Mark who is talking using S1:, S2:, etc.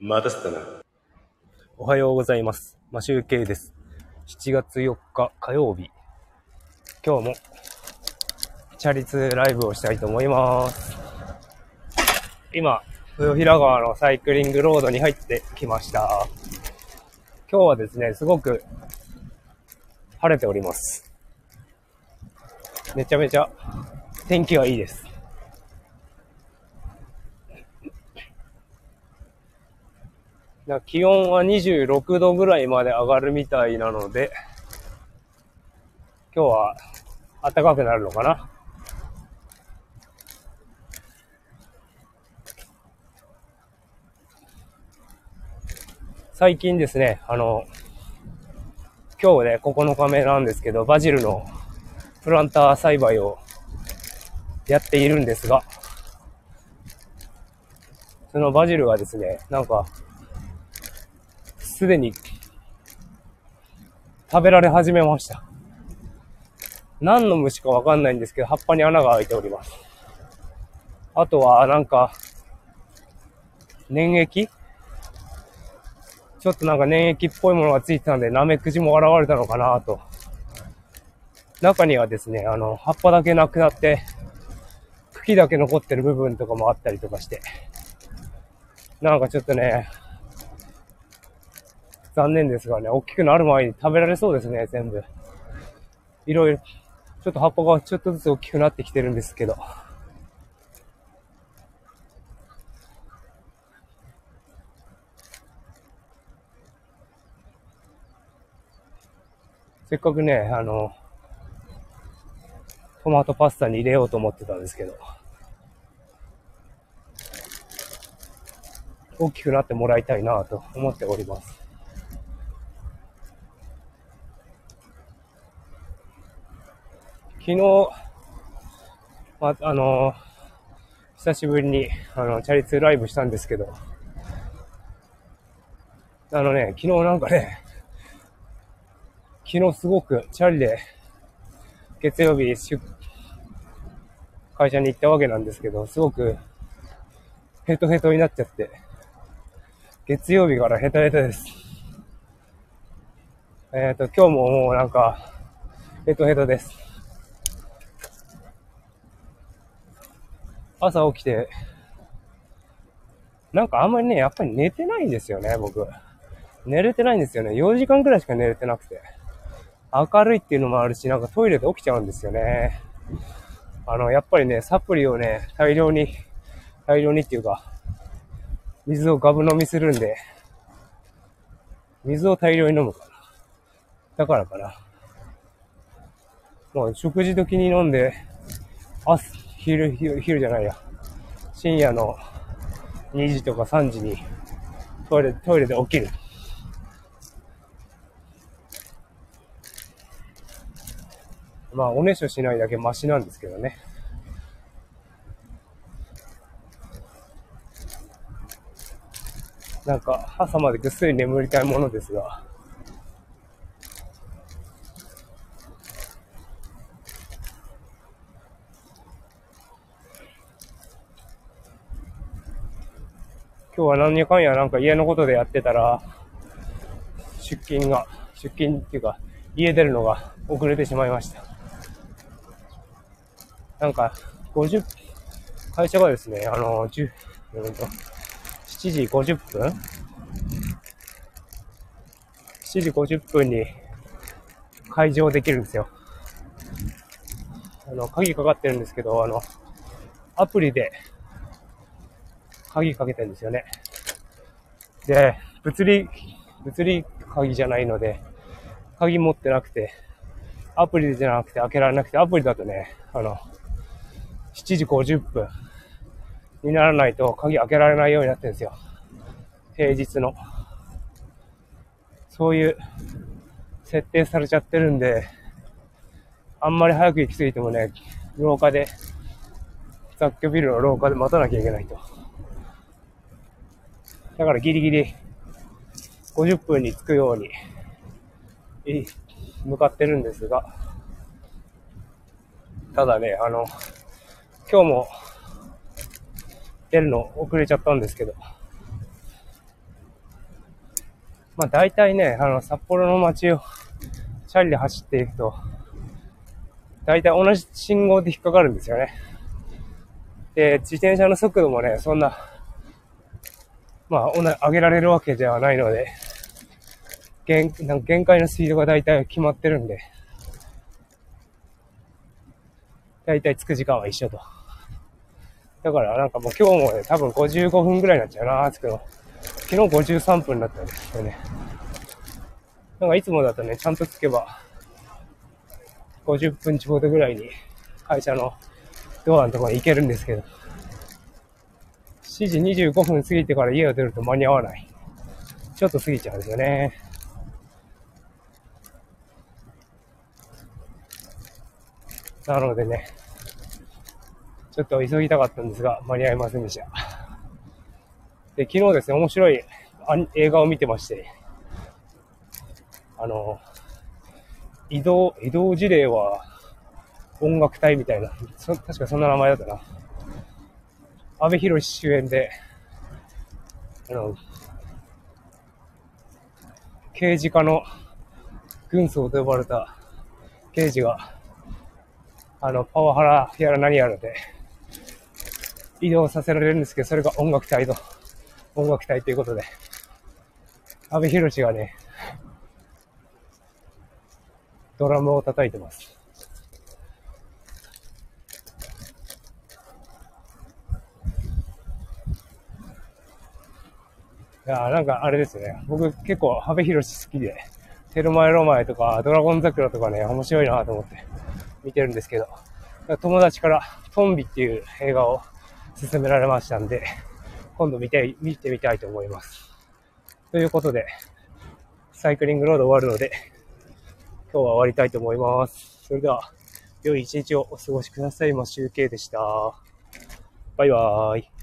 S1: 待たせたな。
S2: おはようございます。マシュウケイです。7月4日火曜日。今日も、チャリ通ライブをしたいと思います。今、豊平川のサイクリングロードに入ってきました。今日はですね、すごく晴れております。めちゃめちゃ天気がいいです。な気温は26度ぐらいまで上がるみたいなので、今日は暖かくなるのかな？最近ですね、あの、今日で9日目なんですけど、バジルのプランター栽培をやっているんですが、そのバジルがですね、なんか、すでに食べられ始めました。何の虫かわかんないんですけど、葉っぱに穴が開いております。あとは、なんか、粘液？ちょっとなんか粘液っぽいものがついてたんで、ナメクジも現れたのかなと。中にはですね、あの、葉っぱだけなくなって、茎だけ残ってる部分とかもあったりとかして。なんかちょっとね、残念ですがね、大きくなる前に食べられそうですね、全部。いろいろ、ちょっと葉っぱがちょっとずつ大きくなってきてるんですけど。せっかくね、あの、トマトパスタに入れようと思ってたんですけど、大きくなってもらいたいなと思っております。昨日、ま、あの、久しぶりに、あの、チャリ通ライブしたんですけど、あのね、昨日なんかね、昨日すごくチャリで月曜日出会社に行ったわけなんですけど、すごくヘトヘトになっちゃって、月曜日からヘトヘトです。えっ、と、今日ももうなんか、ヘトヘトです。朝起きて、なんかあんまりね、やっぱり寝てないんですよね、僕。寝れてないんですよね。4時間くらいしか寝れてなくて。明るいっていうのもあるし、なんかトイレで起きちゃうんですよね。あの、やっぱりね、サプリをね、大量に、大量にっていうか、水をガブ飲みするんで、水を大量に飲むかな。だからかな。もう食事時に飲んで、朝、昼、昼、じゃないや。深夜の2時とか3時にトイレ、トイレで起きる。まあ、おねしょしないだけマシなんですけどね。なんか、朝までぐっすり眠りたいものですが。今日は何やかんやなんか家のことでやってたら、出勤が、出勤っていうか、家出るのが遅れてしまいました。なんか、50、会社がですね、あの、10、うんと、7時50分 ?7 時50分に開場できるんですよ。あの、鍵かかってるんですけど、あの、アプリで鍵かけてるんですよね。で、物理、物理鍵じゃないので、鍵持ってなくて、アプリじゃなくて開けられなくて、アプリだとね、あの、7時50分にならないと鍵開けられないようになってるんですよ。平日の。そういう設定されちゃってるんで、あんまり早く行き過ぎてもね、廊下で、雑居ビルの廊下で待たなきゃいけないと。だからギリギリ50分に着くように、向かってるんですが、ただね、あの、今日も出るの遅れちゃったんですけど、まあ大体ね、あの、札幌の街をチャリで走っていくと、大体同じ信号で引っかかるんですよね。で、自転車の速度もね、そんな、まあ、上げられるわけではないので、限なんか限界のスピードが大体決まってるんで、大体着く時間は一緒と。だからなんかもう今日もね、多分55分ぐらいになっちゃうな、着くの。昨日53分だったんですよね。なんかいつもだとね、ちゃんと着けば、50分ちょうどぐらいに会社のドアのところに行けるんですけど、7時25分過ぎてから家を出ると間に合わない。ちょっと過ぎちゃうんですよね。なのでね、ちょっと急ぎたかったんですが、間に合いませんでした。で、昨日ですね、面白い映画を見てまして、あの、移動、移動事例は音楽隊みたいな、確かそんな名前だったな。安部寛主演で、あの、刑事課の軍曹と呼ばれた刑事が、あの、パワハラやら何やらで、移動させられるんですけど、それが音楽隊と、音楽隊ということで、安部寛がね、ドラムを叩いてます。いやなんかあれですね。僕結構、羽部寛好きで、テルマエロマエとか、ドラゴン桜とかね、面白いなと思って見てるんですけど、友達からトンビっていう映画を勧められましたんで、今度見て、見てみたいと思います。ということで、サイクリングロード終わるので、今日は終わりたいと思います。それでは、良い一日をお過ごしください。ま集計でした。バイバーイ。